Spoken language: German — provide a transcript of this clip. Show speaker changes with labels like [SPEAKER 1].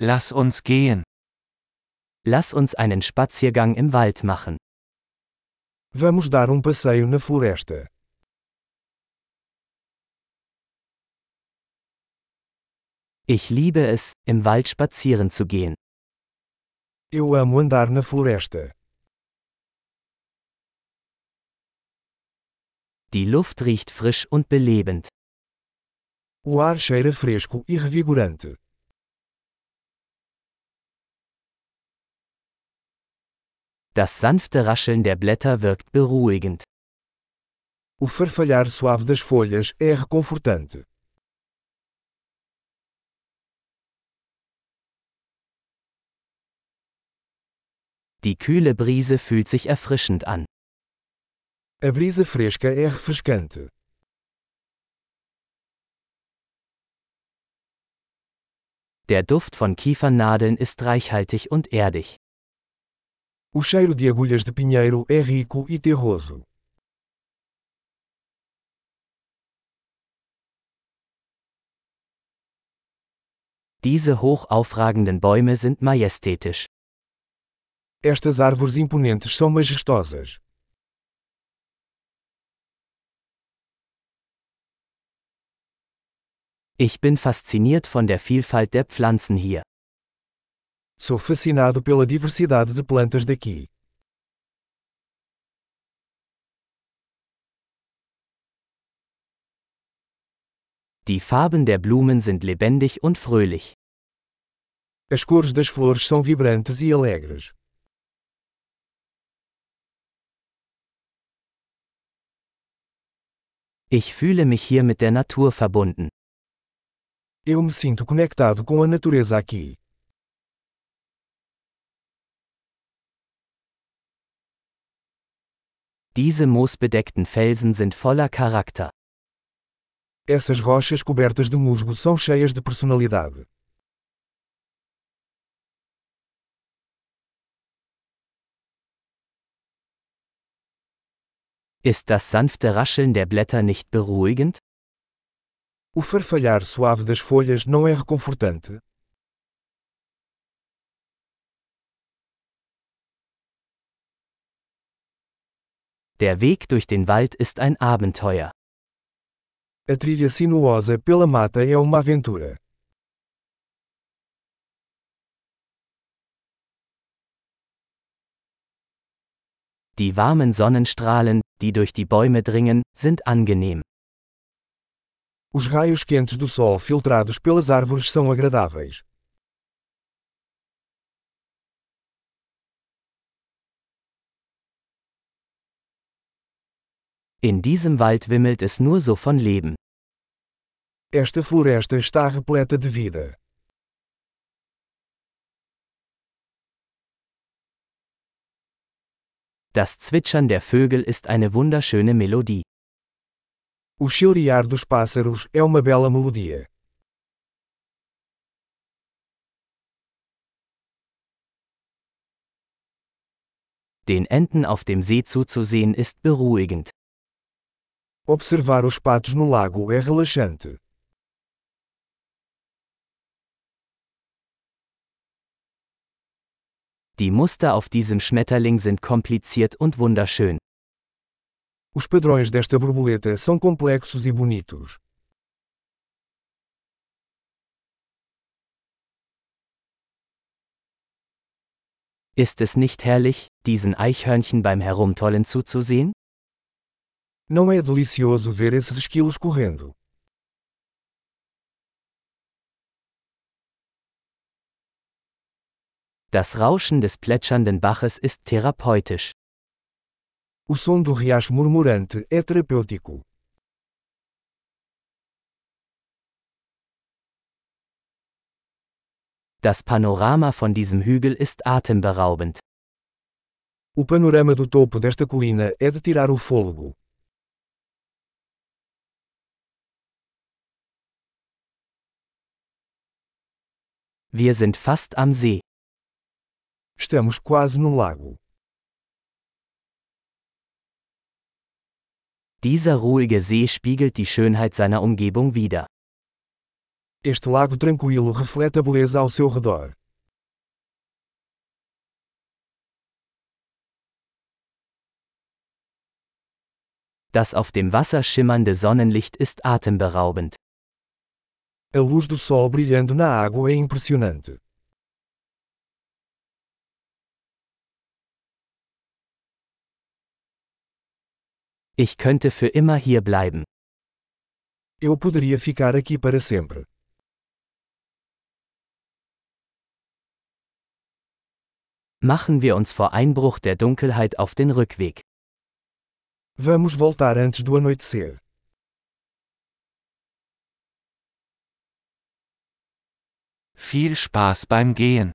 [SPEAKER 1] Lass uns gehen.
[SPEAKER 2] Lass uns einen Spaziergang im Wald machen.
[SPEAKER 3] Vamos dar um passeio na floresta.
[SPEAKER 2] Ich liebe es, im Wald spazieren zu gehen.
[SPEAKER 3] Eu amo andar na floresta.
[SPEAKER 2] Die Luft riecht frisch und belebend.
[SPEAKER 3] O ar cheira fresco e revigorante.
[SPEAKER 2] Das sanfte Rascheln der Blätter wirkt beruhigend.
[SPEAKER 3] O farfalhar suave das folhas é reconfortante.
[SPEAKER 2] Die kühle Brise fühlt sich erfrischend an.
[SPEAKER 3] A brisa fresca é refrescante.
[SPEAKER 2] Der Duft von Kiefernadeln ist reichhaltig und erdig.
[SPEAKER 3] O cheiro de agulhas de pinheiro é rico e terroso.
[SPEAKER 2] Diese hoch aufragenden Bäume sind majestätisch.
[SPEAKER 3] Estas árvores imponentes são majestosas.
[SPEAKER 2] Ich bin fasziniert von der Vielfalt der Pflanzen hier.
[SPEAKER 3] Sou fascinado pela diversidade de plantas daqui.
[SPEAKER 2] Die Farben der Blumen sind lebendig und fröhlich.
[SPEAKER 3] As cores das flores são vibrantes e alegres.
[SPEAKER 2] Ich fühle mich hier mit der Natur verbunden.
[SPEAKER 3] Eu me sinto conectado com a natureza aqui.
[SPEAKER 2] Diese moosbedeckten Felsen sind voller Charakter.
[SPEAKER 3] Essas rochas cobertas de musgo são cheias de personalidade.
[SPEAKER 2] Ist das sanfte Rascheln der Blätter nicht beruhigend?
[SPEAKER 3] O farfalhar suave das folhas não é reconfortante?
[SPEAKER 2] Der Weg durch den Wald ist ein Abenteuer.
[SPEAKER 3] A trilha sinuosa pela mata é uma aventura.
[SPEAKER 2] Die warmen Sonnenstrahlen, die durch die Bäume dringen, sind angenehm.
[SPEAKER 3] Os raios quentes do sol filtrados pelas árvores são agradáveis.
[SPEAKER 2] In diesem Wald wimmelt es nur so von Leben.
[SPEAKER 3] Esta floresta está repleta de vida.
[SPEAKER 2] Das Zwitschern der Vögel ist eine wunderschöne Melodie.
[SPEAKER 3] O chilrear dos pássaros é uma bela melodia.
[SPEAKER 2] Den Enten auf dem See zuzusehen ist beruhigend.
[SPEAKER 3] Observar os patos no lago é relaxante.
[SPEAKER 2] Die Muster auf diesem Schmetterling sind kompliziert und wunderschön.
[SPEAKER 3] Os padrões desta borboleta são complexos e bonitos.
[SPEAKER 2] Ist es nicht herrlich, diesen Eichhörnchen beim Herumtollen zuzusehen?
[SPEAKER 3] Não é delicioso ver esses esquilos correndo.
[SPEAKER 2] Das Rauschen des plätschernden Baches ist therapeutisch.
[SPEAKER 3] O som do riacho murmurante é terapêutico.
[SPEAKER 2] Das Panorama von diesem Hügel ist atemberaubend.
[SPEAKER 3] O panorama do topo desta colina é de tirar o fôlego.
[SPEAKER 2] Wir sind fast am See.
[SPEAKER 3] Estamos quase no lago.
[SPEAKER 2] Dieser ruhige See spiegelt die Schönheit seiner Umgebung wider.
[SPEAKER 3] Este lago tranquilo reflete a beleza ao seu redor.
[SPEAKER 2] Das auf dem Wasser schimmernde Sonnenlicht ist atemberaubend.
[SPEAKER 3] A luz do sol brilhando na água é impressionante.
[SPEAKER 2] Ich könnte für immer hier bleiben.
[SPEAKER 3] Eu poderia ficar aqui para sempre.
[SPEAKER 2] Machen wir uns vor Einbruch der Dunkelheit auf den Rückweg.
[SPEAKER 3] Vamos voltar antes do anoitecer.
[SPEAKER 1] Viel Spaß beim Gehen.